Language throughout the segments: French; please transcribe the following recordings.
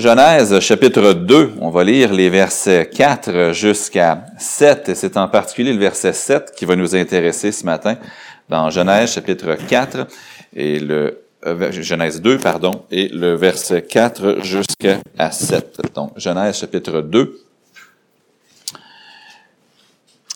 Genèse chapitre 2, on va lire les versets 4 jusqu'à 7, et c'est en particulier le verset 7 qui va nous intéresser ce matin dans Genèse chapitre 4 et le euh, Genèse 2, pardon, et le verset 4 jusqu'à 7. Donc, Genèse chapitre 2.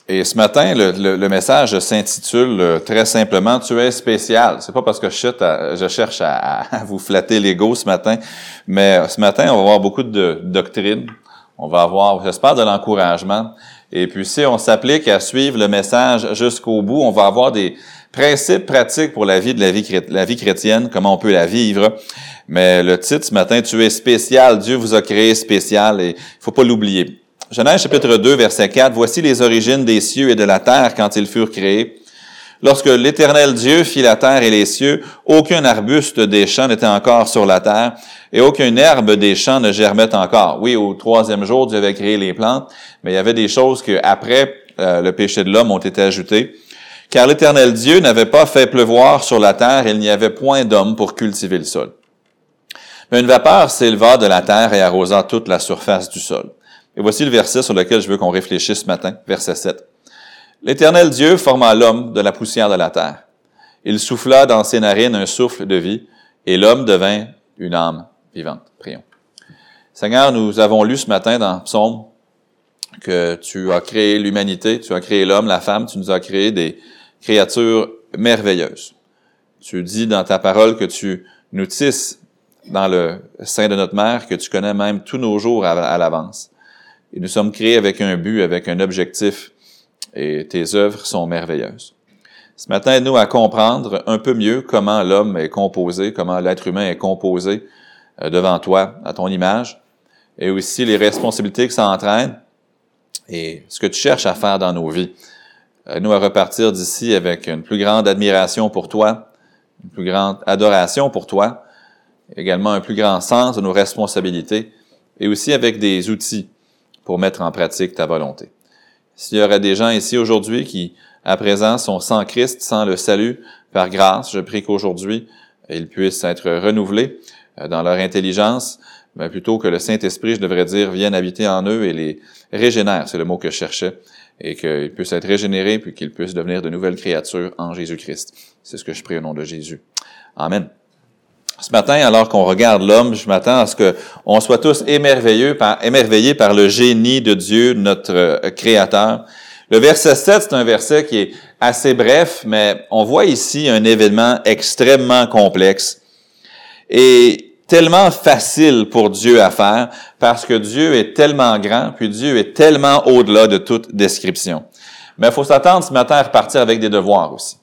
Et ce matin, le, message s'intitule euh, très simplement Tu es spécial. C'est pas parce que je, je cherche à, vous flatter l'ego ce matin, mais ce matin, on va avoir beaucoup de doctrine. On va avoir, j'espère, de l'encouragement. Et puis, si on s'applique à suivre le message jusqu'au bout, on va avoir des principes pratiques pour la vie de la vie, la vie chrétienne, comment on peut la vivre. Mais le titre ce matin, Tu es spécial. Dieu vous a créé spécial et il faut pas l'oublier. Genèse chapitre 2, verset 4, Voici les origines des cieux et de la terre quand ils furent créés. Lorsque l'Éternel Dieu fit la terre et les cieux, aucun arbuste des champs n'était encore sur la terre, et aucune herbe des champs ne germait encore. Oui, au troisième jour, Dieu avait créé les plantes, mais il y avait des choses que, après euh, le péché de l'homme, ont été ajoutées. Car l'Éternel Dieu n'avait pas fait pleuvoir sur la terre, et il n'y avait point d'homme pour cultiver le sol. Mais une vapeur s'éleva de la terre et arrosa toute la surface du sol. Et voici le verset sur lequel je veux qu'on réfléchisse ce matin, verset 7. L'Éternel Dieu forma l'homme de la poussière de la terre. Il souffla dans ses narines un souffle de vie, et l'homme devint une âme vivante. Prions. Seigneur, nous avons lu ce matin dans Psaume que tu as créé l'humanité, tu as créé l'homme, la femme, tu nous as créé des créatures merveilleuses. Tu dis dans ta parole que tu nous tisses dans le sein de notre mère, que tu connais même tous nos jours à l'avance. Et nous sommes créés avec un but, avec un objectif, et tes œuvres sont merveilleuses. Ce matin, aide-nous à comprendre un peu mieux comment l'homme est composé, comment l'être humain est composé euh, devant toi, à ton image, et aussi les responsabilités que ça entraîne et ce que tu cherches à faire dans nos vies. Aide-nous à repartir d'ici avec une plus grande admiration pour toi, une plus grande adoration pour toi, également un plus grand sens de nos responsabilités, et aussi avec des outils pour mettre en pratique ta volonté. S'il y aurait des gens ici aujourd'hui qui, à présent, sont sans Christ, sans le salut par grâce, je prie qu'aujourd'hui, ils puissent être renouvelés euh, dans leur intelligence, mais plutôt que le Saint-Esprit, je devrais dire, vienne habiter en eux et les régénère, c'est le mot que je cherchais, et qu'ils puissent être régénérés, puis qu'ils puissent devenir de nouvelles créatures en Jésus-Christ. C'est ce que je prie au nom de Jésus. Amen. Ce matin, alors qu'on regarde l'homme, je m'attends à ce qu'on soit tous émerveillés par, le génie de Dieu, notre euh, Créateur. Le verset 7, c'est un verset qui est assez bref, mais on voit ici un événement extrêmement complexe et tellement facile pour Dieu à faire parce que Dieu est tellement grand, puis Dieu est tellement au-delà de toute description. Mais il faut s'attendre ce matin à repartir avec des devoirs aussi.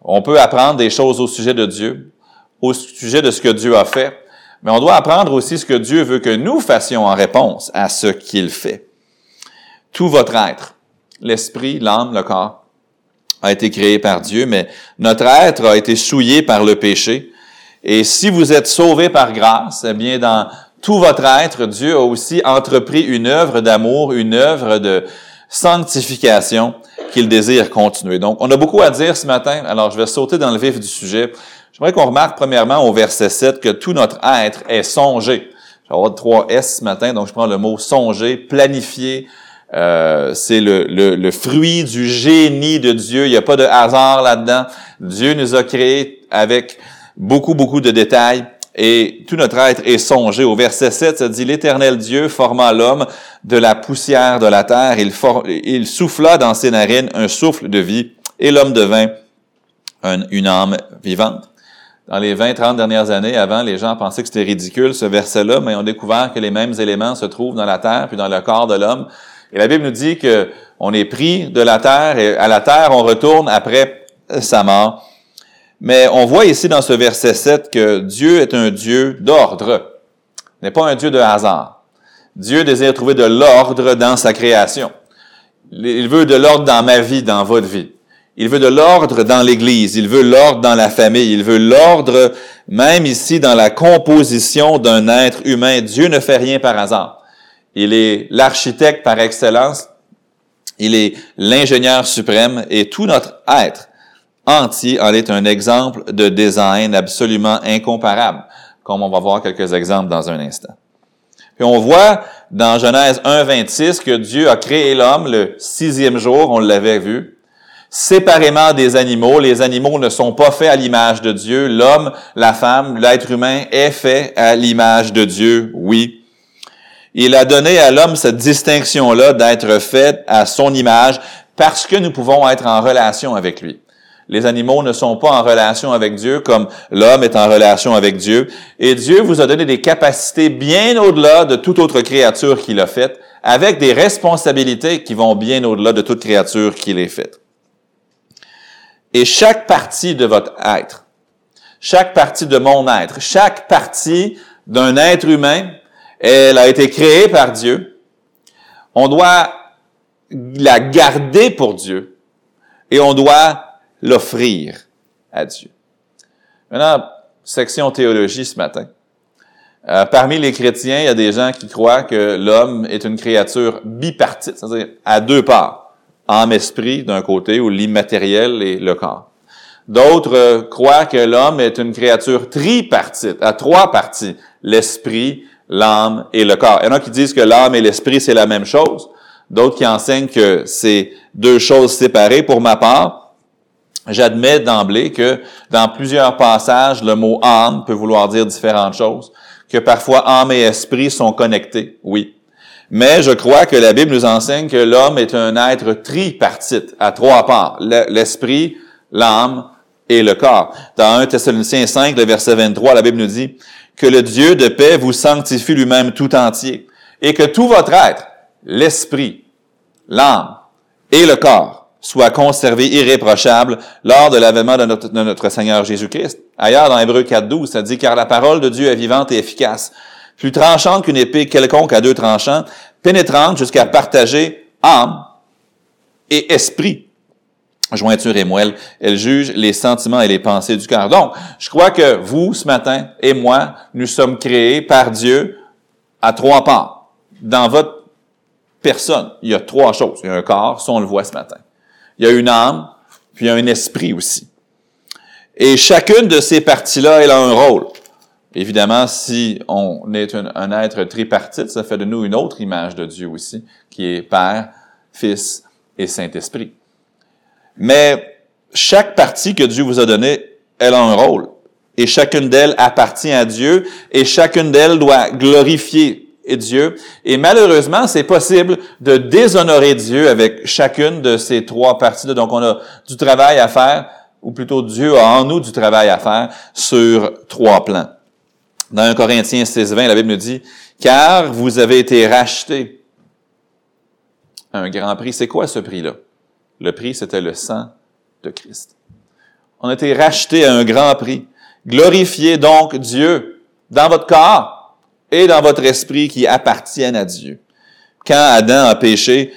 On peut apprendre des choses au sujet de Dieu, au sujet de ce que Dieu a fait, mais on doit apprendre aussi ce que Dieu veut que nous fassions en réponse à ce qu'il fait. Tout votre être, l'esprit, l'âme, le corps, a été créé par Dieu, mais notre être a été souillé par le péché. Et si vous êtes sauvé par grâce, eh bien, dans tout votre être, Dieu a aussi entrepris une œuvre d'amour, une œuvre de sanctification qu'il désire continuer. Donc, on a beaucoup à dire ce matin, alors je vais sauter dans le vif du sujet. J'aimerais qu'on remarque premièrement au verset 7 que tout notre être est songé. Je vais avoir trois S ce matin, donc je prends le mot songer, planifier. Euh, c'est le, fruit du génie de Dieu. Il n'y a pas de hasard là-dedans. Dieu nous a créés avec beaucoup, beaucoup de détails. Et tout notre être est songé. Au verset 7, ça dit, l'Éternel Dieu forma l'homme de la poussière de la terre. Il souffla dans ses narines un souffle de vie, et l'homme devint une âme vivante dans les 20-30 dernières années, avant, les gens pensaient que c'était ridicule, ce verset-là, mais ont découvert que les mêmes éléments se trouvent dans la terre puis dans le corps de l'homme. Et la Bible nous dit que on est pris de la terre et à la terre, on retourne après sa mort. Mais on voit ici dans ce verset 7 que Dieu est un Dieu d'ordre, n'est pas un Dieu de hasard. Dieu désire trouver de l'ordre dans sa création. Il veut de l'ordre dans ma vie, dans votre vie. Il veut de l'ordre dans l'Église, il veut l'ordre dans la famille, il veut l'ordre même ici dans la composition d'un être humain. Dieu ne fait rien par hasard. Il est l'architecte par excellence, il est l'ingénieur suprême et tout notre être entier en est un exemple de design absolument incomparable, comme on va voir quelques exemples dans un instant. Puis on voit dans Genèse 1, 26 que Dieu a créé l'homme le sixième jour, on l'avait vu, séparément des animaux. Les animaux ne sont pas faits à l'image de Dieu. L'homme, la femme, l'être humain est fait à l'image de Dieu, oui. Il a donné à l'homme cette distinction-là d'être fait à son image parce que nous pouvons être en relation avec lui. Les animaux ne sont pas en relation avec Dieu comme l'homme est en relation avec Dieu. Et Dieu vous a donné des capacités bien au-delà de toute autre créature qu'il a faite, avec des responsabilités qui vont bien au-delà de toute créature qu'il ait faite. Et chaque partie de votre être, chaque partie de mon être, chaque partie d'un être humain, elle a été créée par Dieu. On doit la garder pour Dieu et on doit l'offrir à Dieu. Maintenant, section théologie ce matin. Euh, parmi les chrétiens, il y a des gens qui croient que l'homme est une créature bipartite, c'est-à-dire à deux parts, âme-esprit d'un côté, ou l'immatériel et le corps. D'autres euh, croient que l'homme est une créature tripartite, à trois parties, l'esprit, l'âme et le corps. Il y en a qui disent que l'âme et l'esprit, c'est la même chose. D'autres qui enseignent que c'est deux choses séparées. Pour ma part, J'admets d'emblée que dans plusieurs passages, le mot âme peut vouloir dire différentes choses, que parfois âme et esprit sont connectés, oui. Mais je crois que la Bible nous enseigne que l'homme est un être tripartite, à trois parts, l'esprit, l'âme et le corps. Dans 1 Thessaloniciens 5, le verset 23, la Bible nous dit que le Dieu de paix vous sanctifie lui-même tout entier et que tout votre être, l'esprit, l'âme et le corps, soit conservé irréprochable lors de l'avènement de notre, Seigneur Jésus-Christ. Ailleurs, dans Hébreu 4.12, ça dit, car la parole de Dieu est vivante et efficace, plus tranchante qu'une épée quelconque à deux tranchants, pénétrante jusqu'à partager âme et esprit, jointure et moelle. Elle juge les sentiments et les pensées du cœur. Donc, je crois que vous, ce matin, et moi, nous sommes créés par Dieu à trois parts. Dans votre personne, il y a trois choses. Il y a un corps, ça on le voit ce matin il y a une âme, puis il y a un esprit aussi. Et chacune de ces parties-là, elle a un rôle. Évidemment, si on est un, être tripartite, ça fait de nous une autre image de Dieu aussi, qui est Père, Fils et Saint-Esprit. Mais chaque partie que Dieu vous a donnée, elle a un rôle. Et chacune d'elles appartient à Dieu et chacune d'elles doit glorifier Dieu. Et malheureusement, c'est possible de déshonorer Dieu avec chacune de ces trois parties-là. Donc, on a du travail à faire, ou plutôt Dieu a en nous du travail à faire sur trois plans. Dans 1 Corinthiens 16, 20, la Bible nous dit, car vous avez été rachetés. Un grand prix. C'est quoi ce prix-là? Le prix, c'était le sang de Christ. On a été rachetés à un grand prix. Glorifiez donc Dieu dans votre corps et dans votre esprit qui appartiennent à Dieu. Quand Adam a péché,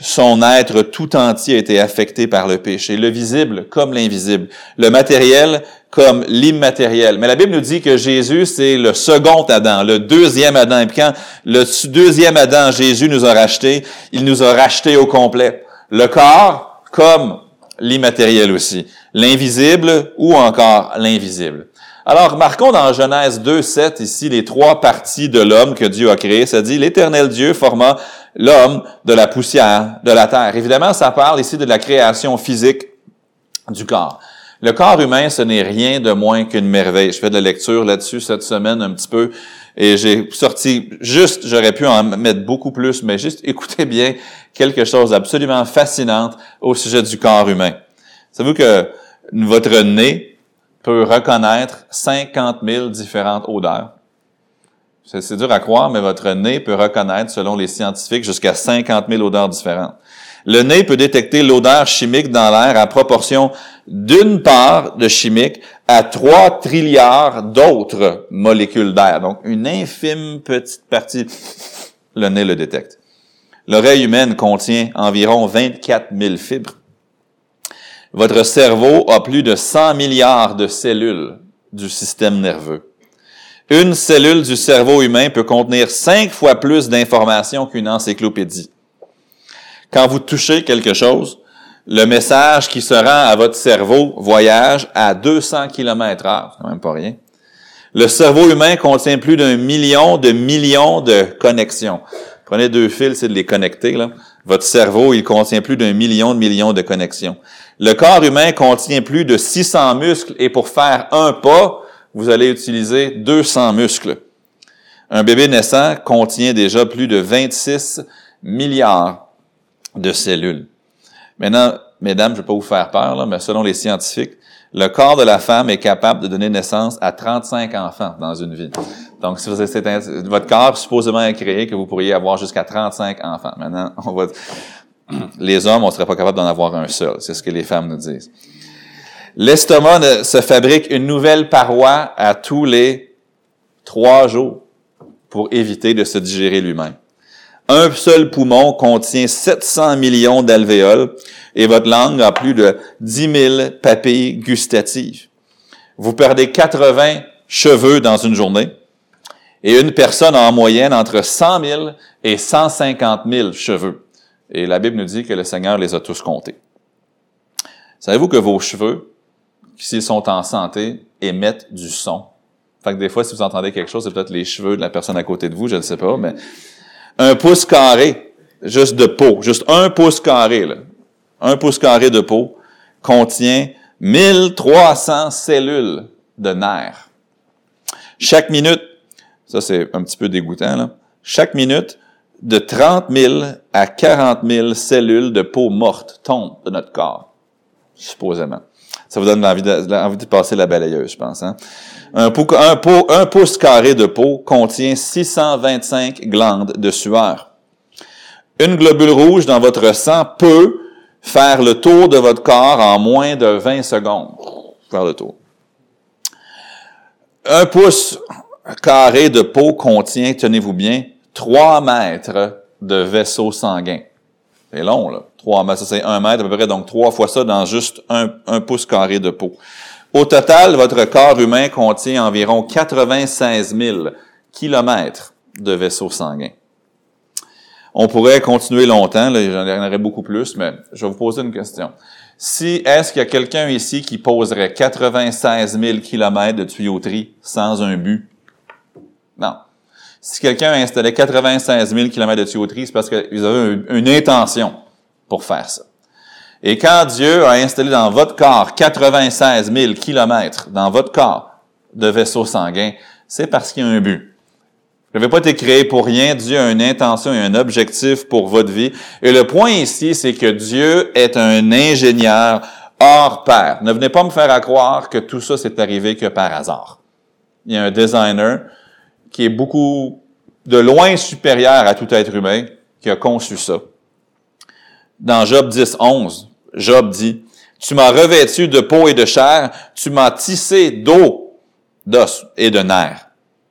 son être tout entier a été affecté par le péché, le visible comme l'invisible, le matériel comme l'immatériel. Mais la Bible nous dit que Jésus, c'est le second Adam, le deuxième Adam. Et quand le deuxième Adam, Jésus nous a racheté, il nous a racheté au complet. Le corps comme l'immatériel aussi. L'invisible ou encore l'invisible. Alors, remarquons dans Genèse 2, 7, ici, les trois parties de l'homme que Dieu a créé. Ça dit, l'éternel Dieu forma l'homme de la poussière de la terre. Évidemment, ça parle ici de la création physique du corps. Le corps humain, ce n'est rien de moins qu'une merveille. Je fais de la lecture là-dessus cette semaine un petit peu et j'ai sorti juste, j'aurais pu en mettre beaucoup plus, mais juste écoutez bien quelque chose d'absolument fascinant au sujet du corps humain. Savez-vous que votre nez, peut reconnaître 50 000 différentes odeurs. C'est dur à croire, mais votre nez peut reconnaître, selon les scientifiques, jusqu'à 50 000 odeurs différentes. Le nez peut détecter l'odeur chimique dans l'air à proportion d'une part de chimique à 3 trilliards d'autres molécules d'air. Donc, une infime petite partie, le nez le détecte. L'oreille humaine contient environ 24 000 fibres. Votre cerveau a plus de 100 milliards de cellules du système nerveux. Une cellule du cerveau humain peut contenir cinq fois plus d'informations qu'une encyclopédie. Quand vous touchez quelque chose, le message qui se rend à votre cerveau voyage à 200 km heure. C'est quand même pas rien. Le cerveau humain contient plus d'un million de millions de connexions. Prenez deux fils, c'est de les connecter. Là. Votre cerveau, il contient plus d'un million de millions de connexions. Le corps humain contient plus de 600 muscles et pour faire un pas, vous allez utiliser 200 muscles. Un bébé naissant contient déjà plus de 26 milliards de cellules. Maintenant, mesdames, je ne vais pas vous faire peur, mais selon les scientifiques, le corps de la femme est capable de donner naissance à 35 enfants dans une vie. Donc, si vous votre corps supposément est créé que vous pourriez avoir jusqu'à 35 enfants. Maintenant, on va, les hommes, on serait pas capable d'en avoir un seul. C'est ce que les femmes nous disent. L'estomac se fabrique une nouvelle paroi à tous les trois jours pour éviter de se digérer lui-même. Un seul poumon contient 700 millions d'alvéoles et votre langue a plus de 10 000 papilles gustatives. Vous perdez 80 cheveux dans une journée et une personne a en moyenne entre 100 000 et 150 000 cheveux. Et la Bible nous dit que le Seigneur les a tous comptés. Savez-vous que vos cheveux, s'ils sont en santé, émettent du son? Fait que des fois, si vous entendez quelque chose, c'est peut-être les cheveux de la personne à côté de vous, je ne sais pas, mais un pouce carré, juste de peau, juste un pouce carré, là, un pouce carré de peau contient 1300 cellules de nerfs. Chaque minute, ça c'est un petit peu dégoûtant, là, chaque minute, de 30 000 à 40 000 cellules de peau morte tombent de notre corps, supposément. Ça vous donne envie de, de passer la balayeuse, je pense. Hein? Un, un pouce carré de peau contient 625 glandes de sueur. Une globule rouge dans votre sang peut faire le tour de votre corps en moins de 20 secondes. Faire le tour. Un pouce carré de peau contient, tenez-vous bien, 3 mètres de vaisseau sanguin. C'est long, là. 3 mètres, ça c'est 1 mètre à peu près, donc trois fois ça dans juste un, pouce carré de peau. Au total, votre corps humain contient environ 96 000 kilomètres de vaisseau sanguin. On pourrait continuer longtemps, j'en aurais beaucoup plus, mais je vais vous poser une question. Si, est-ce qu'il y a quelqu'un ici qui poserait 96 000 kilomètres de tuyauterie sans un but? Non. Si quelqu'un installait 96 000 kilomètres de tuyauterie, c'est parce qu'ils avaient une intention pour faire ça. Et quand Dieu a installé dans votre corps 96 000 kilomètres dans votre corps de vaisseau sanguin, c'est parce qu'il y a un but. Vous n'avez pas été créé pour rien. Dieu a une intention et un objectif pour votre vie. Et le point ici, c'est que Dieu est un ingénieur hors pair. Ne venez pas me faire croire que tout ça s'est arrivé que par hasard. Il y a un designer qui est beaucoup de loin supérieur à tout être humain qui a conçu ça. Dans Job 10, 11, Job dit, Tu m'as revêtu de peau et de chair, tu m'as tissé d'eau, d'os et de nerfs.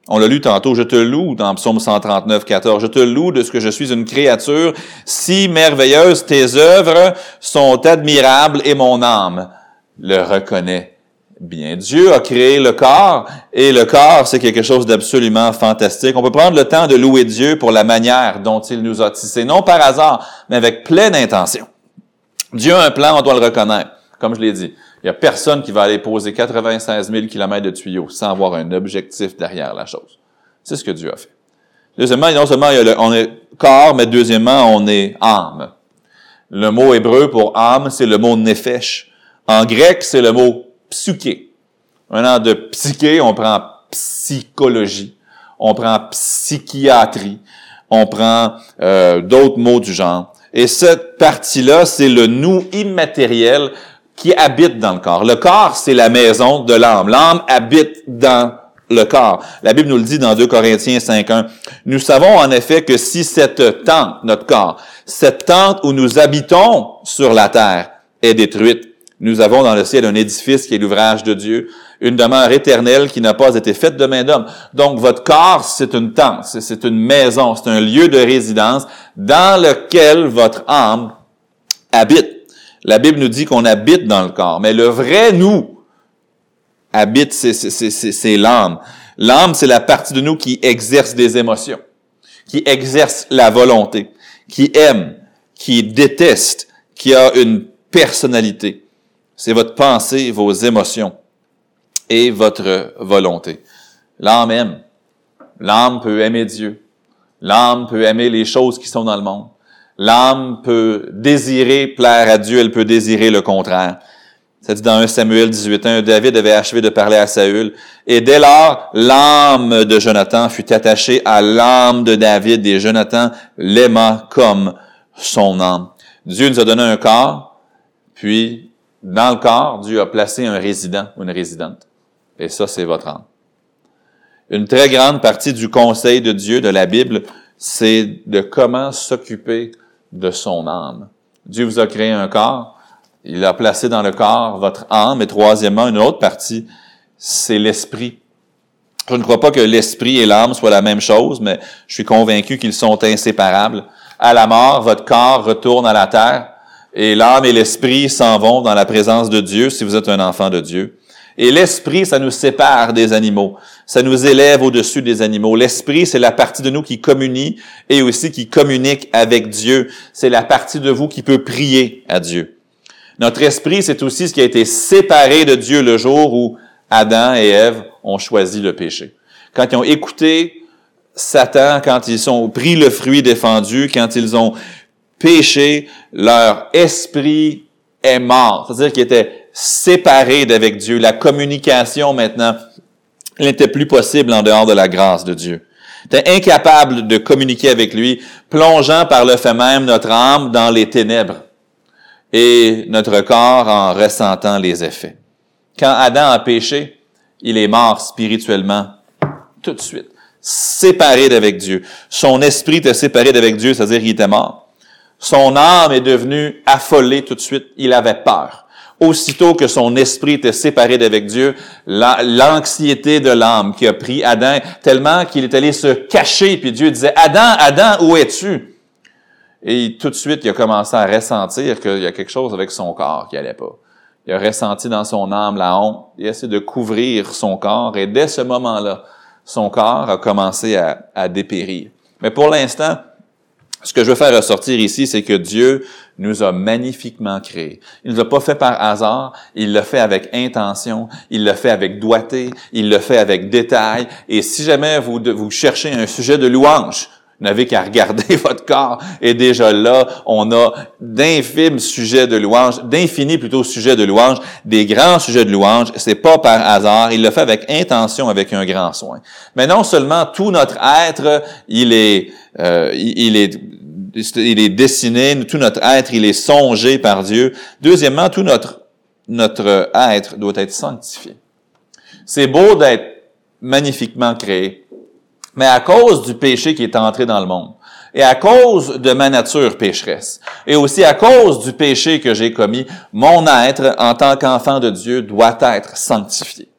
On l'a lu tantôt, je te loue dans Psaume 139, 14. Je te loue de ce que je suis une créature si merveilleuse. Tes œuvres sont admirables et mon âme le reconnaît bien. Dieu a créé le corps et le corps, c'est quelque chose d'absolument fantastique. On peut prendre le temps de louer Dieu pour la manière dont il nous a tissés, non par hasard, mais avec pleine intention. Dieu a un plan, on doit le reconnaître. Comme je l'ai dit, il n'y a personne qui va aller poser 96 000 km de tuyaux sans avoir un objectif derrière la chose. C'est ce que Dieu a fait. Deuxièmement, non seulement on est corps, mais deuxièmement, on est âme. Le mot hébreu pour âme, c'est le mot nefesh. En grec, c'est le mot psyché. an de psyché, on prend psychologie, on prend psychiatrie, on prend euh, d'autres mots du genre. Et cette partie-là, c'est le nous immatériel qui habite dans le corps. Le corps, c'est la maison de l'âme. L'âme habite dans le corps. La Bible nous le dit dans 2 Corinthiens 5.1. Nous savons en effet que si cette tente, notre corps, cette tente où nous habitons sur la terre est détruite, nous avons dans le ciel un édifice qui est l'ouvrage de Dieu, une demeure éternelle qui n'a pas été faite de main d'homme. Donc votre corps, c'est une tente, c'est une maison, c'est un lieu de résidence dans lequel votre âme habite. La Bible nous dit qu'on habite dans le corps, mais le vrai nous habite, c'est l'âme. L'âme, c'est la partie de nous qui exerce des émotions, qui exerce la volonté, qui aime, qui déteste, qui a une personnalité. C'est votre pensée, vos émotions et votre volonté. L'âme aime. L'âme peut aimer Dieu. L'âme peut aimer les choses qui sont dans le monde. L'âme peut désirer plaire à Dieu, elle peut désirer le contraire. Ça dit dans 1 Samuel 18.1, David avait achevé de parler à Saül. Et dès lors, l'âme de Jonathan fut attachée à l'âme de David et Jonathan l'aima comme son âme. Dieu nous a donné un corps, puis dans le corps, Dieu a placé un résident ou une résidente. Et ça, c'est votre âme. Une très grande partie du conseil de Dieu, de la Bible, c'est de comment s'occuper de son âme. Dieu vous a créé un corps, il a placé dans le corps votre âme, et troisièmement, une autre partie, c'est l'esprit. Je ne crois pas que l'esprit et l'âme soient la même chose, mais je suis convaincu qu'ils sont inséparables. À la mort, votre corps retourne à la terre, et l'âme et l'esprit s'en vont dans la présence de Dieu si vous êtes un enfant de Dieu. Et l'esprit, ça nous sépare des animaux. Ça nous élève au-dessus des animaux. L'esprit, c'est la partie de nous qui communie et aussi qui communique avec Dieu. C'est la partie de vous qui peut prier à Dieu. Notre esprit, c'est aussi ce qui a été séparé de Dieu le jour où Adam et Ève ont choisi le péché. Quand ils ont écouté Satan, quand ils ont pris le fruit défendu, quand ils ont péché, leur esprit est mort. C'est-à-dire qu'ils étaient séparé d'avec Dieu. La communication maintenant n'était plus possible en dehors de la grâce de Dieu. était incapable de communiquer avec lui, plongeant par le fait même notre âme dans les ténèbres et notre corps en ressentant les effets. Quand Adam a péché, il est mort spirituellement tout de suite, séparé d'avec Dieu. Son esprit était séparé d'avec Dieu, c'est-à-dire qu'il était mort. Son âme est devenue affolée tout de suite, il avait peur. Aussitôt que son esprit était séparé d'avec Dieu, l'anxiété de l'âme qui a pris Adam tellement qu'il est allé se cacher, puis Dieu disait, Adam, Adam, où es-tu? Et tout de suite, il a commencé à ressentir qu'il y a quelque chose avec son corps qui allait pas. Il a ressenti dans son âme la honte. Il a essayé de couvrir son corps. Et dès ce moment-là, son corps a commencé à, à dépérir. Mais pour l'instant, ce que je veux faire ressortir ici, c'est que Dieu nous a magnifiquement créés. Il ne l'a pas fait par hasard, il l'a fait avec intention, il l'a fait avec doigté, il l'a fait avec détail. Et si jamais vous, cherchez un sujet de louange, vous n'avez qu'à regarder votre corps et déjà là, on a d'infimes sujets de louange, d'infinis plutôt sujets de louange, des grands sujets de louange. C'est pas par hasard. Il le fait avec intention, avec un grand soin. Mais non seulement tout notre être, il est, euh, il est il est dessiné, tout notre être, il est songé par Dieu. Deuxièmement, tout notre, notre être doit être sanctifié. C'est beau d'être magnifiquement créé, mais à cause du péché qui est entré dans le monde, et à cause de ma nature pécheresse, et aussi à cause du péché que j'ai commis, mon être, en tant qu'enfant de Dieu, doit être sanctifié.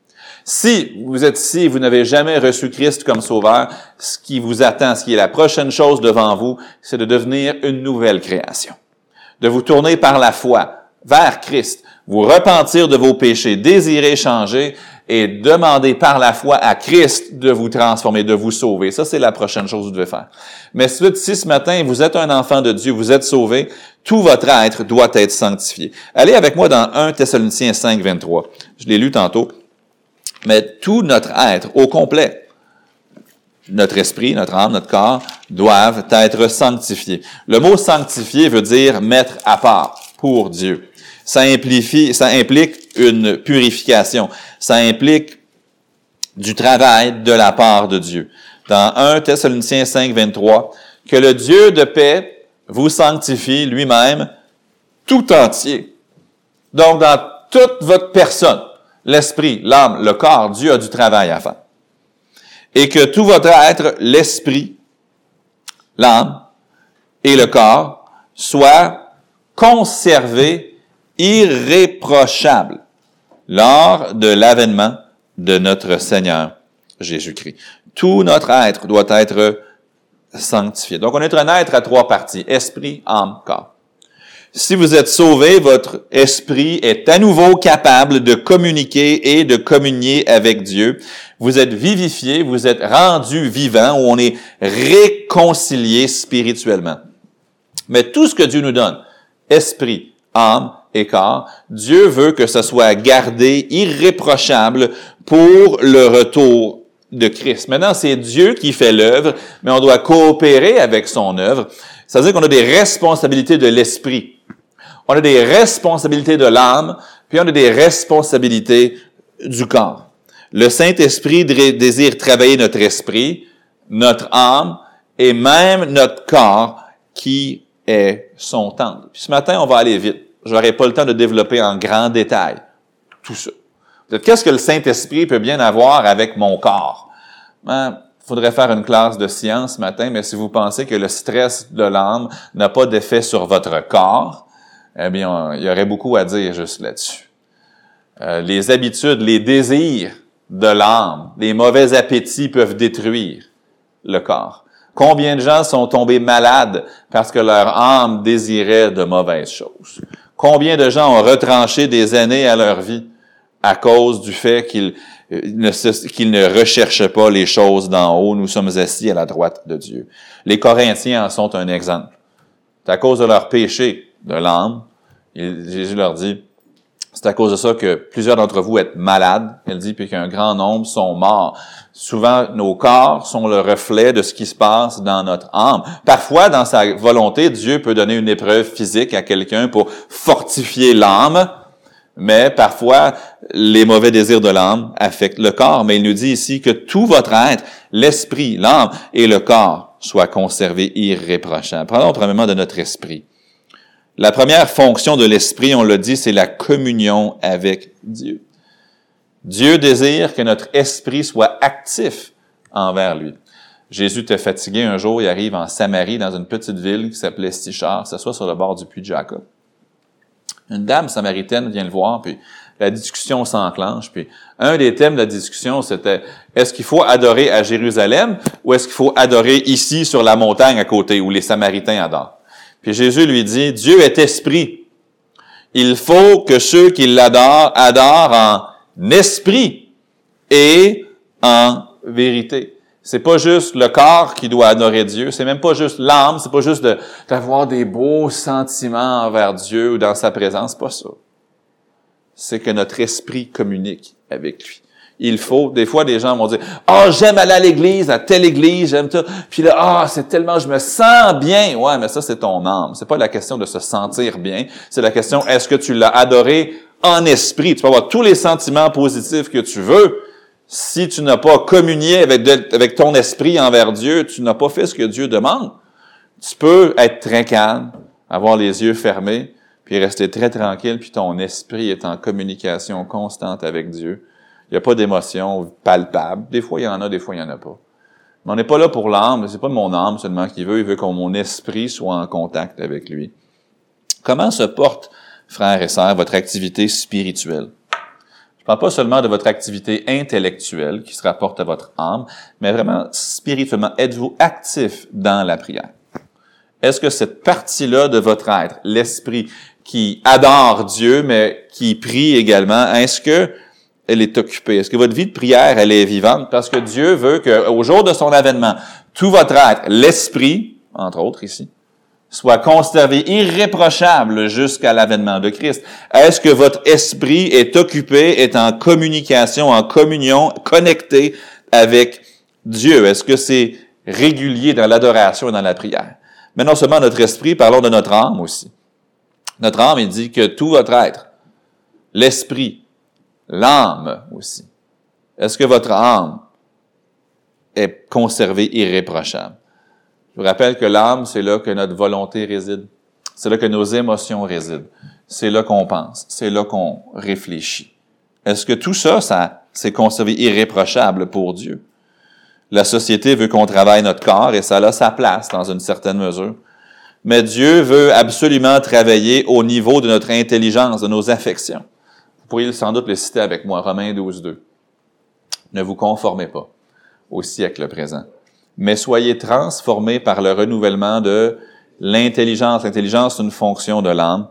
Si vous êtes ici et vous n'avez jamais reçu Christ comme sauveur, ce qui vous attend, ce qui est la prochaine chose devant vous, c'est de devenir une nouvelle création. De vous tourner par la foi vers Christ, vous repentir de vos péchés, désirer changer et demander par la foi à Christ de vous transformer, de vous sauver. Ça, c'est la prochaine chose que vous devez faire. Mais si ce matin, vous êtes un enfant de Dieu, vous êtes sauvé, tout votre être doit être sanctifié. Allez avec moi dans 1 Thessaloniciens 5, 23. Je l'ai lu tantôt mais tout notre être au complet, notre esprit, notre âme, notre corps, doivent être sanctifiés. Le mot sanctifié veut dire mettre à part pour Dieu. Ça, implique, ça implique une purification. Ça implique du travail de la part de Dieu. Dans 1 Thessaloniciens 5, 23, que le Dieu de paix vous sanctifie lui-même tout entier. Donc, dans toute votre personne, l'esprit, l'âme, le corps, Dieu a du travail à faire. Et que tout votre être, l'esprit, l'âme et le corps, soit conservé irréprochable lors de l'avènement de notre Seigneur Jésus-Christ. Tout notre être doit être sanctifié. Donc, on est un être à trois parties, esprit, âme, corps. Si vous êtes sauvé, votre esprit est à nouveau capable de communiquer et de communier avec Dieu. Vous êtes vivifié, vous êtes rendu vivant, où on est réconcilié spirituellement. Mais tout ce que Dieu nous donne, esprit, âme et corps, Dieu veut que ce soit gardé irréprochable pour le retour de Christ. Maintenant, c'est Dieu qui fait l'œuvre, mais on doit coopérer avec son œuvre. C'est-à-dire qu'on a des responsabilités de l'esprit. On a des responsabilités de l'âme, puis on a des responsabilités du corps. Le Saint-Esprit désire travailler notre esprit, notre âme et même notre corps qui est son temple. Puis ce matin, on va aller vite. Je n'aurai pas le temps de développer en grand détail tout ça. Qu'est-ce que le Saint-Esprit peut bien avoir avec mon corps? Il ben, faudrait faire une classe de science ce matin, mais si vous pensez que le stress de l'âme n'a pas d'effet sur votre corps, eh bien, il y aurait beaucoup à dire juste là-dessus. Euh, les habitudes, les désirs de l'âme, les mauvais appétits peuvent détruire le corps. Combien de gens sont tombés malades parce que leur âme désirait de mauvaises choses? Combien de gens ont retranché des années à leur vie à cause du fait qu'ils euh, ne, qu'ils ne recherchent pas les choses d'en haut? Nous sommes assis à la droite de Dieu. Les Corinthiens en sont un exemple. C'est à cause de leur péché de l'âme. Jésus leur dit, c'est à cause de ça que plusieurs d'entre vous êtes malades, il dit, puis qu'un grand nombre sont morts. Souvent, nos corps sont le reflet de ce qui se passe dans notre âme. Parfois, dans sa volonté, Dieu peut donner une épreuve physique à quelqu'un pour fortifier l'âme, mais parfois, les mauvais désirs de l'âme affectent le corps. Mais il nous dit ici que tout votre être, l'esprit, l'âme et le corps soient conservés irréprochables. Parlons premièrement de notre esprit. La première fonction de l'esprit, on l'a dit, c'est la communion avec Dieu. Dieu désire que notre esprit soit actif envers lui. Jésus était fatigué un jour, il arrive en Samarie, dans une petite ville qui s'appelait Sichar, soit sur le bord du puits de Jacob une dame samaritaine vient le voir, puis la discussion s'enclenche. Puis un des thèmes de la discussion, c'était est-ce qu'il faut adorer à Jérusalem ou est-ce qu'il faut adorer ici sur la montagne à côté où les Samaritains adorent? Puis Jésus lui dit, Dieu est esprit. Il faut que ceux qui l'adorent adorent en esprit et en vérité. C'est pas juste le corps qui doit adorer Dieu, c'est même pas juste l'âme, c'est pas juste d'avoir des beaux sentiments envers Dieu ou dans sa présence, pas ça. C'est que notre esprit communique avec lui. Il faut, des fois, des gens vont dire, oh, j'aime aller à l'église, à telle église, j'aime ça. Puis là, ah, c'est tellement, je me sens bien. Ouais, mais ça, c'est ton âme. C'est pas la question de se sentir bien. C'est la question, est-ce que tu l'as adoré en esprit? Tu peux avoir tous les sentiments positifs que tu veux, si tu n'as pas communié avec, avec ton esprit envers Dieu, tu n'as pas fait ce que Dieu demande. Tu peux être très calme, avoir les yeux fermés, puis rester très tranquille, puis ton esprit est en communication constante avec Dieu. Il n'y a pas d'émotion palpable. Des fois, il y en a, des fois, il n'y en a pas. Mais on n'est pas là pour l'âme, c'est pas mon âme seulement qui veut, il veut que mon esprit soit en contact avec lui. Comment se porte, frères et sœurs, votre activité spirituelle? Je parle pas seulement de votre activité intellectuelle qui se rapporte à votre âme, mais vraiment spirituellement. Êtes-vous actif dans la prière? Est-ce que cette partie-là de votre être, l'esprit qui adore Dieu, mais qui prie également, est-ce que elle est occupée? Est-ce que votre vie de prière, elle est vivante? Parce que Dieu veut qu'au jour de son avènement, tout votre être, l'esprit, entre autres ici, soit conservé irréprochable jusqu'à l'avènement de Christ? Est-ce que votre esprit est occupé, est en communication, en communion, connecté avec Dieu? Est-ce que c'est régulier dans l'adoration et dans la prière? Mais non seulement notre esprit, parlons de notre âme aussi. Notre âme, il dit que tout votre être, l'esprit, l'âme aussi. Est-ce que votre âme est conservée irréprochable? Je vous rappelle que l'âme, c'est là que notre volonté réside. C'est là que nos émotions résident. C'est là qu'on pense. C'est là qu'on réfléchit. Est-ce que tout ça, ça s'est conservé irréprochable pour Dieu? La société veut qu'on travaille notre corps et ça a sa place dans une certaine mesure. Mais Dieu veut absolument travailler au niveau de notre intelligence, de nos affections. Vous pourriez sans doute le citer avec moi, Romains 12, 2. Ne vous conformez pas au siècle présent, mais soyez transformés par le renouvellement de l'intelligence. L'intelligence, est une fonction de l'âme,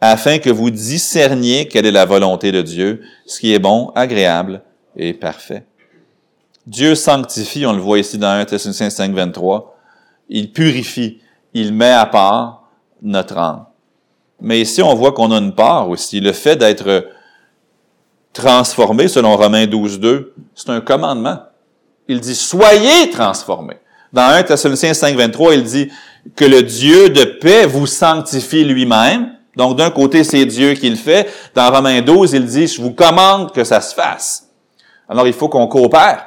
afin que vous discerniez quelle est la volonté de Dieu, ce qui est bon, agréable et parfait. Dieu sanctifie, on le voit ici dans 1 Thessaloniciens 5, 23, il purifie, il met à part notre âme. Mais ici, on voit qu'on a une part aussi. Le fait d'être transformé, selon Romains 12, 2, c'est un commandement. Il dit, soyez transformés. Dans 1 Thessaloniciens 5, 23, il dit que le Dieu de paix vous sanctifie lui-même. Donc, d'un côté, c'est Dieu qui le fait. Dans Romains 12, il dit, je vous commande que ça se fasse. Alors, il faut qu'on coopère.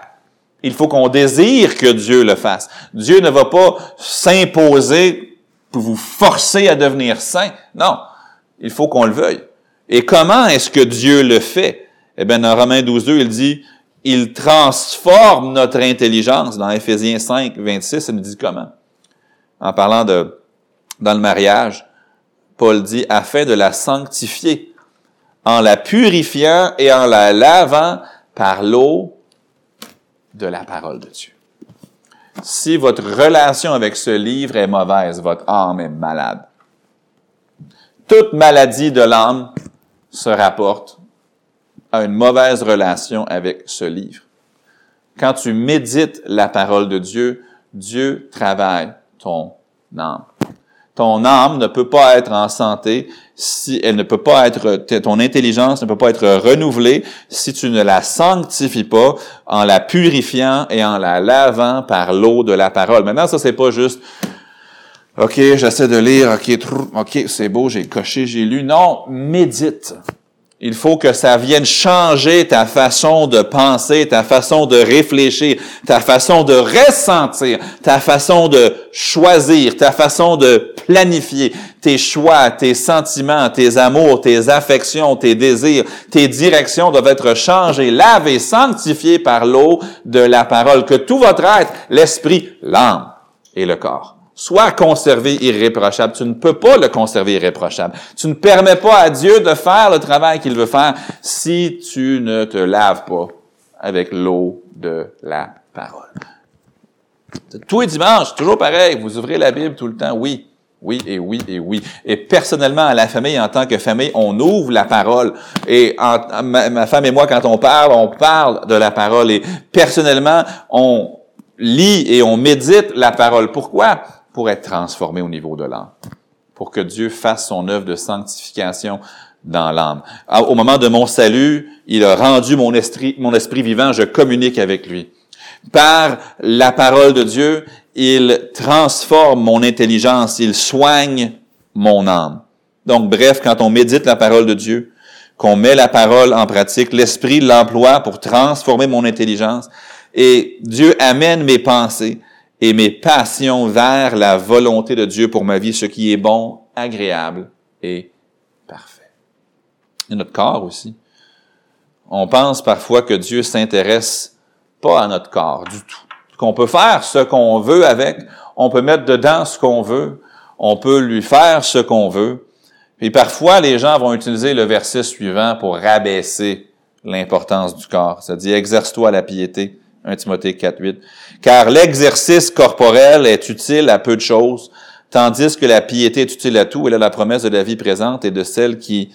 Il faut qu'on désire que Dieu le fasse. Dieu ne va pas s'imposer pour vous forcer à devenir saint. Non. Il faut qu'on le veuille. Et comment est-ce que Dieu le fait? Eh bien, dans Romains 12, 2, il dit, il transforme notre intelligence. Dans Ephésiens 5, 26, il nous dit comment? En parlant de, dans le mariage, Paul dit, afin de la sanctifier, en la purifiant et en la lavant par l'eau de la parole de Dieu. Si votre relation avec ce livre est mauvaise, votre âme est malade. Toute maladie de l'âme se rapporte à une mauvaise relation avec ce livre. Quand tu médites la parole de Dieu, Dieu travaille ton âme. Ton âme ne peut pas être en santé si elle ne peut pas être, ton intelligence ne peut pas être renouvelée si tu ne la sanctifies pas en la purifiant et en la lavant par l'eau de la parole. Maintenant, ça, c'est pas juste, OK, j'essaie de lire, OK, OK, c'est beau, j'ai coché, j'ai lu. Non, médite. Il faut que ça vienne changer ta façon de penser, ta façon de réfléchir, ta façon de ressentir, ta façon de choisir, ta façon de planifier tes choix, tes sentiments, tes amours, tes affections, tes désirs, tes directions doivent être changées, lavées, sanctifiées par l'eau de la parole. Que tout votre être, l'esprit, l'âme et le corps soit conservé irréprochable. Tu ne peux pas le conserver irréprochable. Tu ne permets pas à Dieu de faire le travail qu'il veut faire si tu ne te laves pas avec l'eau de la parole. Tous les dimanches, toujours pareil, vous ouvrez la Bible tout le temps, oui. Oui et oui et oui. Et personnellement, à la famille, en tant que famille, on ouvre la parole. Et ma, ma, femme et moi, quand on parle, on parle de la parole. Et personnellement, on lit et on médite la parole. Pourquoi? Pour être transformé au niveau de l'âme, pour que Dieu fasse son œuvre de sanctification dans l'âme. Au moment de mon salut, il a rendu mon esprit, mon esprit vivant, je communique avec lui. Par la parole de Dieu, il transforme mon intelligence, il soigne mon âme. Donc, bref, quand on médite la parole de Dieu, qu'on met la parole en pratique, l'Esprit l'emploie pour transformer mon intelligence, et Dieu amène mes pensées et mes passions vers la volonté de Dieu pour ma vie, ce qui est bon, agréable et parfait. Et notre corps aussi. On pense parfois que Dieu s'intéresse pas à notre corps du tout. Qu'on peut faire ce qu'on veut avec, on peut mettre dedans ce qu'on veut, on peut lui faire ce qu'on veut. Et parfois, les gens vont utiliser le verset suivant pour rabaisser l'importance du corps. Ça dit, exerce-toi la piété 1 Timothée 4, 8. Car l'exercice corporel est utile à peu de choses, tandis que la piété est utile à tout. Elle a la promesse de la vie présente et de celle qui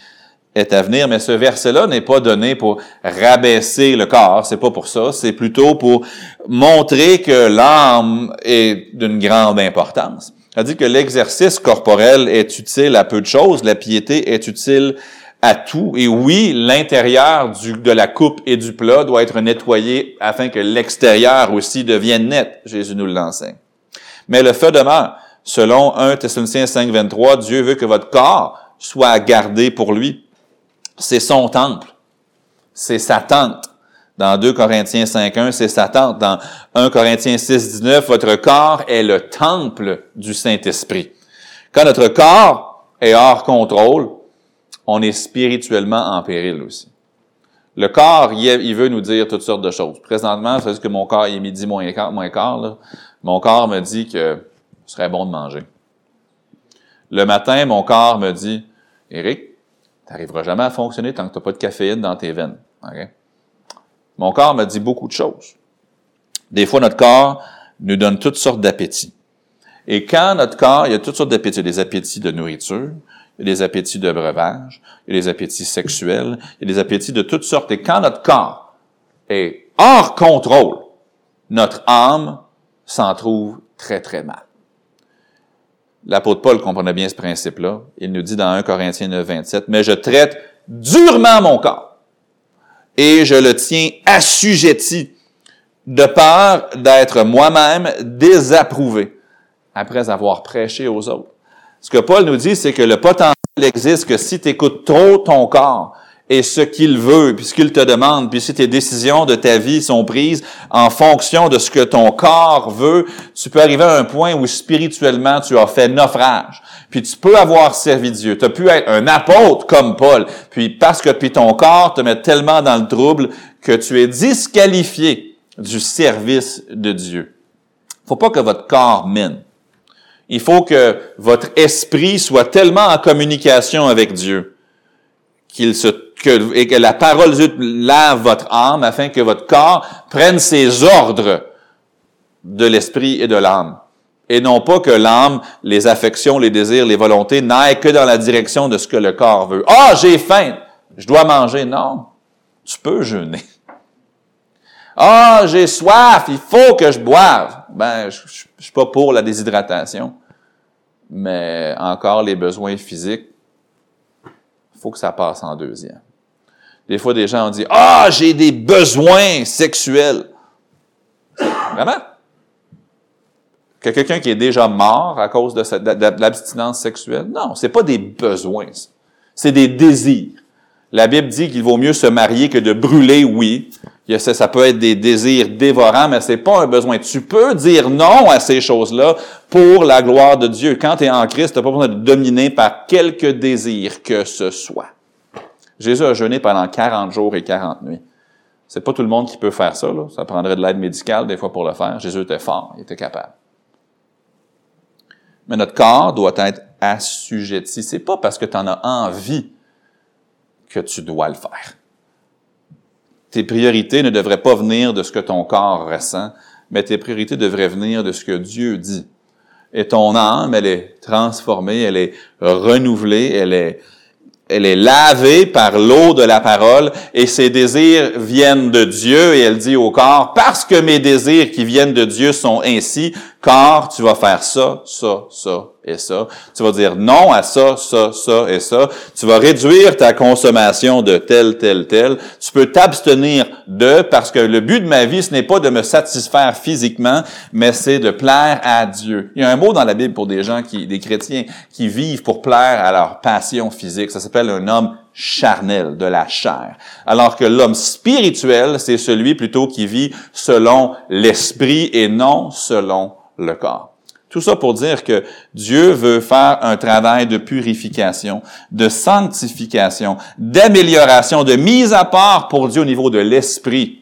est à venir. Mais ce verset-là n'est pas donné pour rabaisser le corps. C'est pas pour ça. C'est plutôt pour montrer que l'âme est d'une grande importance. C'est-à-dire que l'exercice corporel est utile à peu de choses. La piété est utile à tout. Et oui, l'intérieur de la coupe et du plat doit être nettoyé afin que l'extérieur aussi devienne net. Jésus nous l'enseigne. Mais le fait demeure. Selon 1 Thessaloniciens 5, 23, Dieu veut que votre corps soit gardé pour lui. C'est son temple. C'est sa tente. Dans 2 Corinthiens 5.1, c'est sa tente. Dans 1 Corinthiens 6, 19, votre corps est le temple du Saint-Esprit. Quand notre corps est hors contrôle, on est spirituellement en péril aussi. Le corps, il veut nous dire toutes sortes de choses. Présentement, c'est que mon corps il est midi moins quart, moins mon corps me dit que ce serait bon de manger. Le matin, mon corps me dit, Eric, tu n'arriveras jamais à fonctionner tant que tu n'as pas de caféine dans tes veines. Mon corps me dit beaucoup de choses. Des fois, notre corps nous donne toutes sortes d'appétits. Et quand notre corps, il y a toutes sortes d'appétits, des appétits de nourriture, il y a des appétits de breuvage, il y a des appétits sexuels, il y a des appétits de toutes sortes. Et quand notre corps est hors contrôle, notre âme s'en trouve très, très mal. L'apôtre Paul comprenait bien ce principe-là. Il nous dit dans 1 Corinthiens 9, 27, Mais je traite durement mon corps et je le tiens assujetti de peur d'être moi-même désapprouvé après avoir prêché aux autres. Ce que Paul nous dit, c'est que le potentiel existe que si tu écoutes trop ton corps et ce qu'il veut, puis ce qu'il te demande, puis si tes décisions de ta vie sont prises en fonction de ce que ton corps veut, tu peux arriver à un point où spirituellement tu as fait naufrage. Puis tu peux avoir servi Dieu. Tu as pu être un apôtre comme Paul. Puis parce que puis ton corps te met tellement dans le trouble que tu es disqualifié du service de Dieu. Faut pas que votre corps mène. Il faut que votre esprit soit tellement en communication avec Dieu qu'il se que, et que la parole de Dieu lave votre âme afin que votre corps prenne ses ordres de l'esprit et de l'âme. Et non pas que l'âme, les affections, les désirs, les volontés n'aillent que dans la direction de ce que le corps veut. Ah, j'ai faim, je dois manger. Non, tu peux jeûner. Ah, j'ai soif, il faut que je boive. Ben, je, suis pas pour la déshydratation, mais encore les besoins physiques, faut que ça passe en deuxième. Des fois, des gens ont dit, ah, j'ai des besoins sexuels. Vraiment? Que quelqu'un qui est déjà mort à cause de, de l'abstinence sexuelle? Non, c'est pas des besoins. C'est des désirs. La Bible dit qu'il vaut mieux se marier que de brûler, oui. Ça peut être des désirs dévorants, mais c'est pas un besoin. Tu peux dire non à ces choses-là pour la gloire de Dieu. Quand tu es en Christ, tu n'as pas besoin de dominer par quelque désir que ce soit. Jésus a jeûné pendant 40 jours et 40 nuits. C'est pas tout le monde qui peut faire ça. Là. Ça prendrait de l'aide médicale des fois pour le faire. Jésus était fort, il était capable. Mais notre corps doit être assujetti. C'est pas parce que tu en as envie que tu dois le faire. Tes priorités ne devraient pas venir de ce que ton corps ressent, mais tes priorités devraient venir de ce que Dieu dit. Et ton âme, elle est transformée, elle est renouvelée, elle est, lavée par l'eau de la parole et ses désirs viennent de Dieu et elle dit au corps, parce que mes désirs qui viennent de Dieu sont ainsi, car tu vas faire ça, ça, ça et ça. Tu vas dire non à ça, ça, ça et ça. Tu vas réduire ta consommation de tel, tel, tel. Tu peux t'abstenir de, parce que le but de ma vie, ce n'est pas de me satisfaire physiquement, mais c'est de plaire à Dieu. Il y a un mot dans la Bible pour des gens qui, des chrétiens, qui vivent pour plaire à leur passion physique. Ça s'appelle un homme charnel, de la chair. Alors que l'homme spirituel, c'est celui plutôt qui vit selon l'esprit et non selon le corps. Tout ça pour dire que Dieu veut faire un travail de purification, de sanctification, d'amélioration, de mise à part pour Dieu au niveau de l'esprit,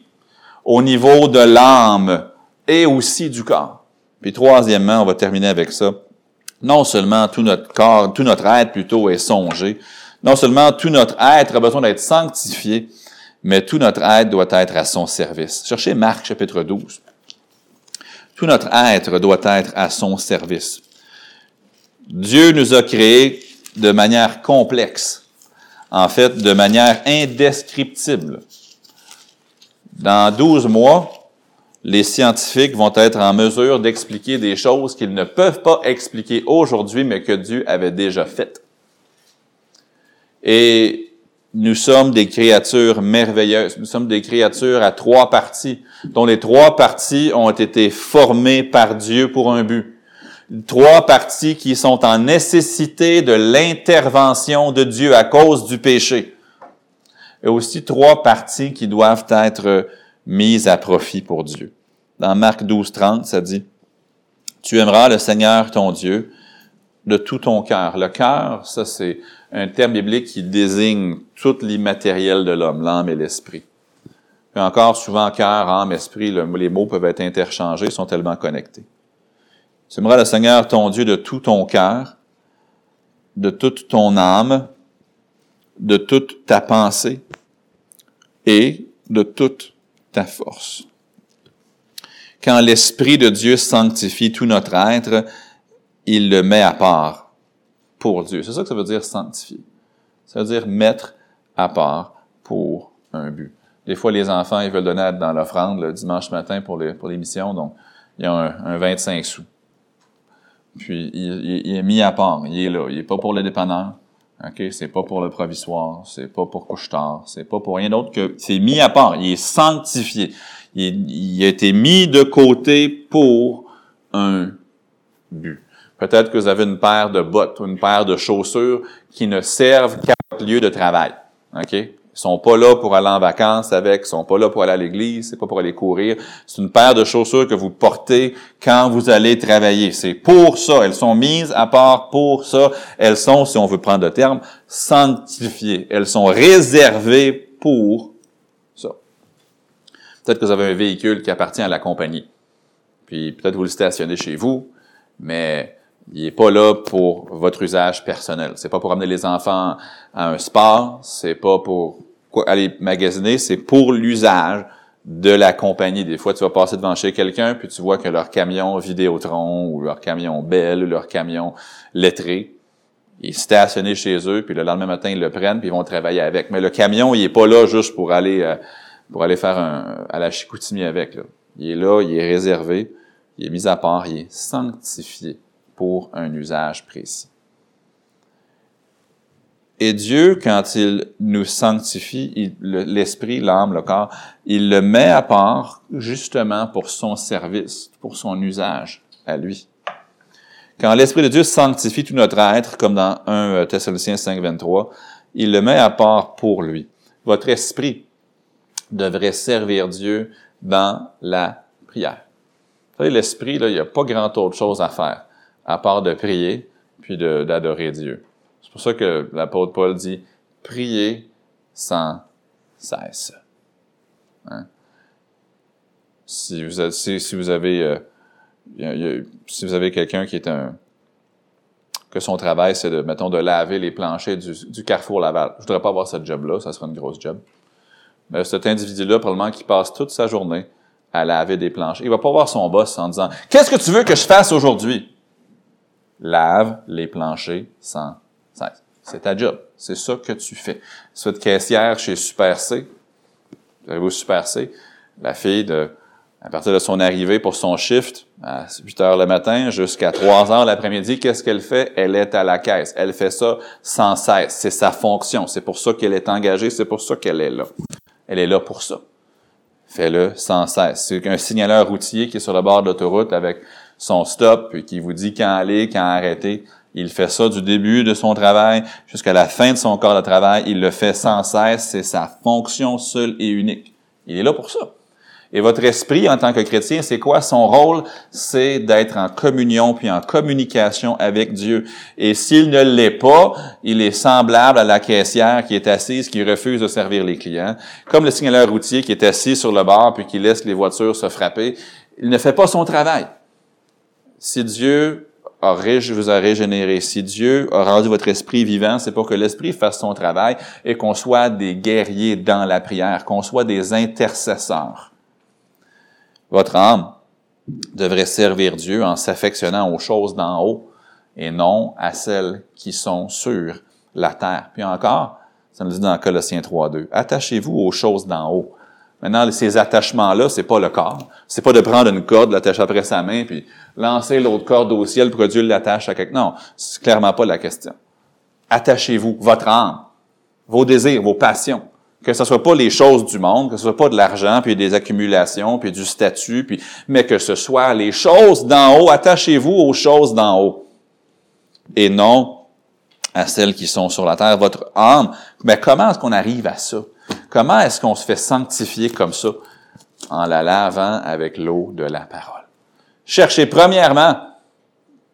au niveau de l'âme et aussi du corps. Puis troisièmement, on va terminer avec ça. Non seulement tout notre corps, tout notre être plutôt est songé, non seulement tout notre être a besoin d'être sanctifié, mais tout notre être doit être à son service. Cherchez Marc chapitre 12. Tout notre être doit être à son service. Dieu nous a créés de manière complexe, en fait, de manière indescriptible. Dans 12 mois, les scientifiques vont être en mesure d'expliquer des choses qu'ils ne peuvent pas expliquer aujourd'hui, mais que Dieu avait déjà faites. Et nous sommes des créatures merveilleuses. Nous sommes des créatures à trois parties, dont les trois parties ont été formées par Dieu pour un but. Trois parties qui sont en nécessité de l'intervention de Dieu à cause du péché. Et aussi trois parties qui doivent être mises à profit pour Dieu. Dans Marc 12, 30, ça dit, Tu aimeras le Seigneur ton Dieu de tout ton cœur. Le cœur, ça c'est un terme biblique qui désigne tout l'immatériel de l'homme, l'âme et l'esprit. Et encore souvent, cœur, âme, esprit, les mots peuvent être interchangés, sont tellement connectés. Tu aimeras le Seigneur ton Dieu de tout ton cœur, de toute ton âme, de toute ta pensée et de toute ta force. Quand l'Esprit de Dieu sanctifie tout notre être, il le met à part pour Dieu. C'est ça que ça veut dire sanctifier. Ça veut dire mettre à part pour un but. Des fois, les enfants, ils veulent donner dans l'offrande le dimanche matin pour les, pour l'émission, donc il y a un, 25 sous. Puis, il, est mis à part, il est là. Il n'est pas pour le dépanneur, OK? C'est pas pour le provisoire, c'est pas pour couche-tard, c'est pas pour rien d'autre que c'est mis à part, il est sanctifié. Il, a été mis de côté pour un but. Peut-être que vous avez une paire de bottes ou une paire de chaussures qui ne servent qu'à votre lieu de travail. OK? Ils sont pas là pour aller en vacances avec, ils sont pas là pour aller à l'église, c'est pas pour aller courir. C'est une paire de chaussures que vous portez quand vous allez travailler. C'est pour ça. Elles sont mises à part pour ça. Elles sont, si on veut prendre le terme, sanctifiées. Elles sont réservées pour ça. Peut-être que vous avez un véhicule qui appartient à la compagnie. Puis peut-être vous le stationnez chez vous, mais il n'est pas là pour votre usage personnel. C'est pas pour amener les enfants à un spa, c'est pas pour aller magasiner, c'est pour l'usage de la compagnie. Des fois, tu vas passer devant chez quelqu'un, puis tu vois que leur camion Vidéotron, ou leur camion Bell, ou leur camion lettré, est stationné chez eux, puis le lendemain matin, ils le prennent, puis ils vont travailler avec. Mais le camion, il est pas là juste pour aller euh, pour aller faire un, à la Chicoutimi avec. Là. Il est là, il est réservé, il est mis à part, il est sanctifié pour un usage précis. Et Dieu, quand il nous sanctifie, l'esprit, l'âme, le corps, il le met à part justement pour son service, pour son usage à lui. Quand l'Esprit de Dieu sanctifie tout notre être, comme dans 1 Thessaloniciens 5, 23, il le met à part pour lui. Votre esprit devrait servir Dieu dans la prière. Vous savez, l'esprit, il n'y a pas grand autre chose à faire à part de prier puis d'adorer Dieu. C'est pour ça que l'apôtre Paul dit priez sans cesse. Si vous, avez quelqu'un qui est un que son travail c'est de mettons de laver les planchers du, du Carrefour Laval. Je voudrais pas avoir ce job là, ça serait une grosse job. Mais cet individu-là, probablement, qui passe toute sa journée à laver des planchers, il va pas voir son boss en disant Qu'est-ce que tu veux que je fasse aujourd'hui? Lave les planchers sans cesse. C'est ta job. C'est ça que tu fais. Tu caissière chez Super C, vous Super C, la fille de, à partir de son arrivée pour son shift, à 8 heures le matin jusqu'à 3 heures l'après-midi, qu'est-ce qu'elle fait? Elle est à la caisse. Elle fait ça sans cesse. C'est sa fonction. C'est pour ça qu'elle est engagée. C'est pour ça qu'elle est là. Elle est là pour ça. Fais-le sans cesse. C'est un signaleur routier qui est sur le bord de l'autoroute avec son stop, puis qui vous dit quand aller, quand arrêter. Il fait ça du début de son travail jusqu'à la fin de son corps de travail. Il le fait sans cesse. C'est sa fonction seule et unique. Il est là pour ça. Et votre esprit, en tant que chrétien, c'est quoi son rôle? C'est d'être en communion puis en communication avec Dieu. Et s'il ne l'est pas, il est semblable à la caissière qui est assise, qui refuse de servir les clients. Comme le signaleur routier qui est assis sur le bord puis qui laisse les voitures se frapper. Il ne fait pas son travail si Dieu a vous a régénéré, si Dieu a rendu votre esprit vivant, c'est pour que l'esprit fasse son travail et qu'on soit des guerriers dans la prière, qu'on soit des intercesseurs. Votre âme devrait servir Dieu en s'affectionnant aux choses d'en haut et non à celles qui sont sur la terre. Puis encore, ça nous dit dans Colossiens 3.2, attachez-vous aux choses d'en haut. Maintenant, ces attachements-là, c'est pas le corps. C'est pas de prendre une corde, l'attacher après sa main, puis lancer l'autre corde au ciel, produire l'attache à quelque... Non, c'est clairement pas la question. Attachez-vous, votre âme, vos désirs, vos passions. Que ce soit pas les choses du monde, que ce soit pas de l'argent, puis des accumulations, puis du statut, puis, mais que ce soit les choses d'en haut. Attachez-vous aux choses d'en haut. Et non à celles qui sont sur la terre. Votre âme, mais comment est-ce qu'on arrive à ça? Comment est-ce qu'on se fait sanctifier comme ça? En la lavant avec l'eau de la parole? Cherchez premièrement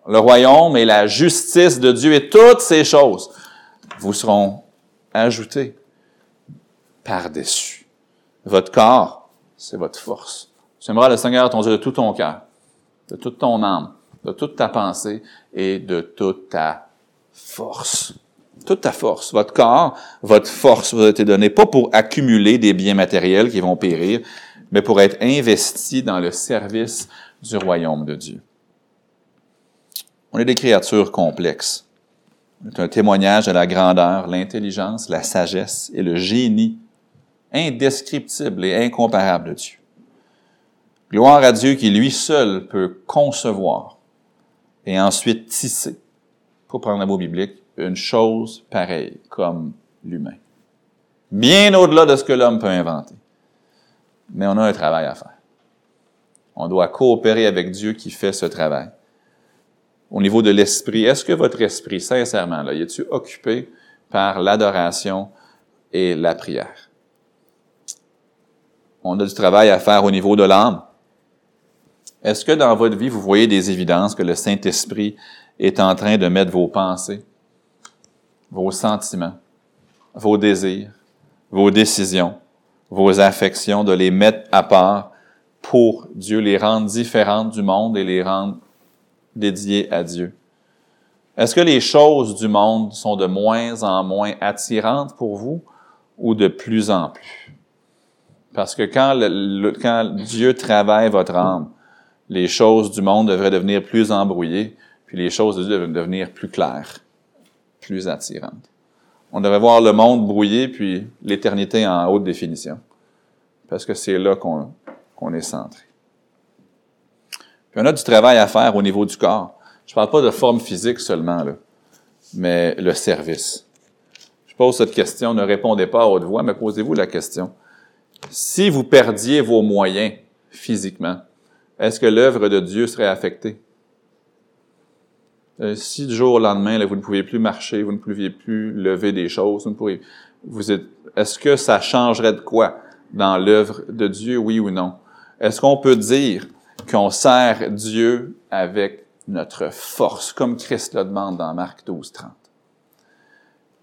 le royaume et la justice de Dieu et toutes ces choses vous seront ajoutées par-dessus. Votre corps, c'est votre force. Tu aimeras le Seigneur ton Dieu de tout ton cœur, de toute ton âme, de toute ta pensée et de toute ta force toute ta force, votre corps, votre force vous a été donnée, pas pour accumuler des biens matériels qui vont périr, mais pour être investi dans le service du royaume de Dieu. On est des créatures complexes. C'est un témoignage de la grandeur, l'intelligence, la sagesse et le génie indescriptible et incomparable de Dieu. Gloire à Dieu qui lui seul peut concevoir et ensuite tisser, pour prendre la mot biblique, une chose pareille comme l'humain. Bien au-delà de ce que l'homme peut inventer. Mais on a un travail à faire. On doit coopérer avec Dieu qui fait ce travail. Au niveau de l'esprit, est-ce que votre esprit, sincèrement, là, est-tu occupé par l'adoration et la prière? On a du travail à faire au niveau de l'âme. Est-ce que dans votre vie, vous voyez des évidences que le Saint-Esprit est en train de mettre vos pensées, vos sentiments, vos désirs, vos décisions, vos affections, de les mettre à part pour Dieu, les rendre différentes du monde et les rendre dédiées à Dieu? Est-ce que les choses du monde sont de moins en moins attirantes pour vous ou de plus en plus? Parce que quand, Dieu travaille votre âme, les choses du monde devraient devenir plus embrouillées, puis les choses de Dieu devraient devenir plus claires, plus attirantes. On devrait voir le monde brouillé, puis l'éternité en haute définition. Parce que c'est là qu'on est centré. Puis on a du travail à faire au niveau du corps. Je parle pas de forme physique seulement, là, mais le service. Je pose cette question, ne répondez pas à haute voix, mais posez-vous la question. Si vous perdiez vos moyens physiquement, est-ce que l'œuvre de Dieu serait affectée? Euh, si du jour au lendemain, vous ne pouviez plus marcher, vous ne pouviez plus lever des choses, vous ne vous êtes, est-ce que ça changerait de quoi dans l'œuvre de Dieu, oui ou non? Est-ce qu'on peut dire qu'on sert Dieu avec notre force, comme Christ le demande dans Marc 12, 30?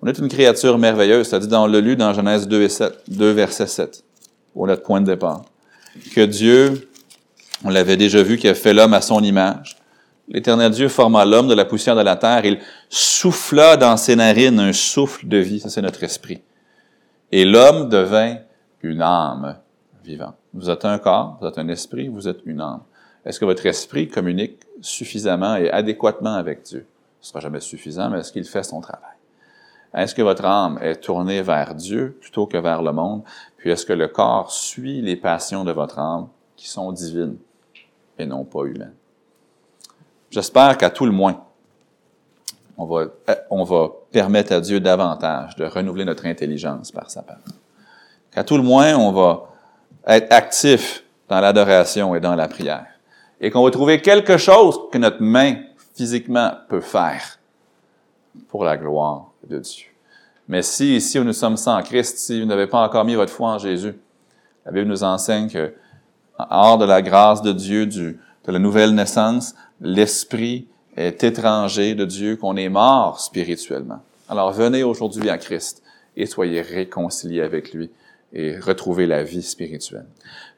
On est une créature merveilleuse, ça dit dans le lu dans Genèse 2, et 7, 2 verset 7, pour notre point de départ, que Dieu on l'avait déjà vu qui a fait l'homme à son image. L'Éternel Dieu forma l'homme de la poussière de la terre. Il souffla dans ses narines un souffle de vie. Ça, c'est notre esprit. Et l'homme devint une âme vivante. Vous êtes un corps, vous êtes un esprit, vous êtes une âme. Est-ce que votre esprit communique suffisamment et adéquatement avec Dieu? Ce sera jamais suffisant, mais est-ce qu'il fait son travail? Est-ce que votre âme est tournée vers Dieu plutôt que vers le monde? Puis est-ce que le corps suit les passions de votre âme qui sont divines? et non pas humaine. J'espère qu'à tout le moins, on va, on va permettre à Dieu davantage de renouveler notre intelligence par sa parole. Qu'à tout le moins, on va être actif dans l'adoration et dans la prière. Et qu'on va trouver quelque chose que notre main physiquement peut faire pour la gloire de Dieu. Mais si ici nous sommes sans Christ, si vous n'avez pas encore mis votre foi en Jésus, la Bible nous enseigne que hors de la grâce de Dieu, de la nouvelle naissance, l'esprit est étranger de Dieu, qu'on est mort spirituellement. Alors venez aujourd'hui à Christ et soyez réconciliés avec lui et retrouvez la vie spirituelle.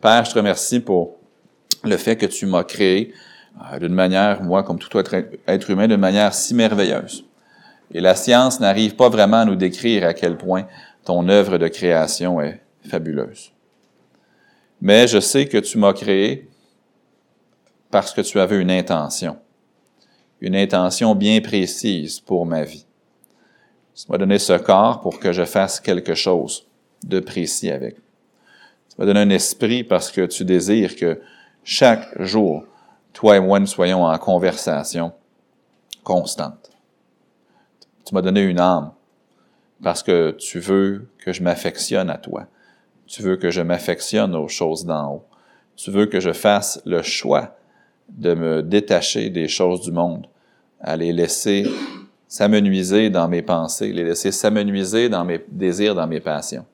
Père, je te remercie pour le fait que tu m'as créé euh, d'une manière, moi, comme tout autre être humain, d'une manière si merveilleuse. Et la science n'arrive pas vraiment à nous décrire à quel point ton œuvre de création est fabuleuse mais je sais que tu m'as créé parce que tu avais une intention, une intention bien précise pour ma vie. Tu m'as donné ce corps pour que je fasse quelque chose de précis avec. Tu m'as donné un esprit parce que tu désires que chaque jour, toi et moi, nous soyons en conversation constante. Tu m'as donné une âme parce que tu veux que je m'affectionne à toi tu veux que je m'affectionne aux choses d'en haut. Tu veux que je fasse le choix de me détacher des choses du monde, à les laisser s'amenuiser dans mes pensées, les laisser s'amenuiser dans mes désirs, dans mes passions.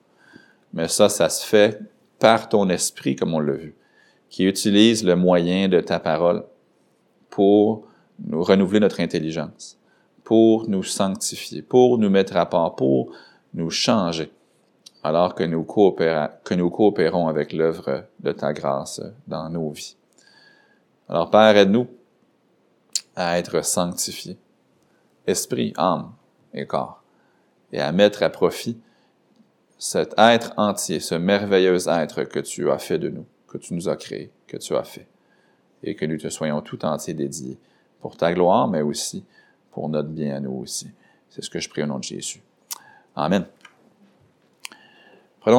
Mais ça, ça se fait par ton esprit, comme on l'a vu, qui utilise le moyen de ta parole pour nous renouveler notre intelligence, pour nous sanctifier, pour nous mettre à part, pour nous changer alors que nous, que nous coopérons avec l'œuvre de ta grâce dans nos vies. Alors Père, aide-nous à être sanctifiés, esprit, âme et corps, et à mettre à profit cet être entier, ce merveilleux être que tu as fait de nous, que tu nous as créé, que tu as fait, et que nous te soyons tout entier dédiés pour ta gloire, mais aussi pour notre bien à nous aussi. C'est ce que je prie au nom de Jésus. Amen.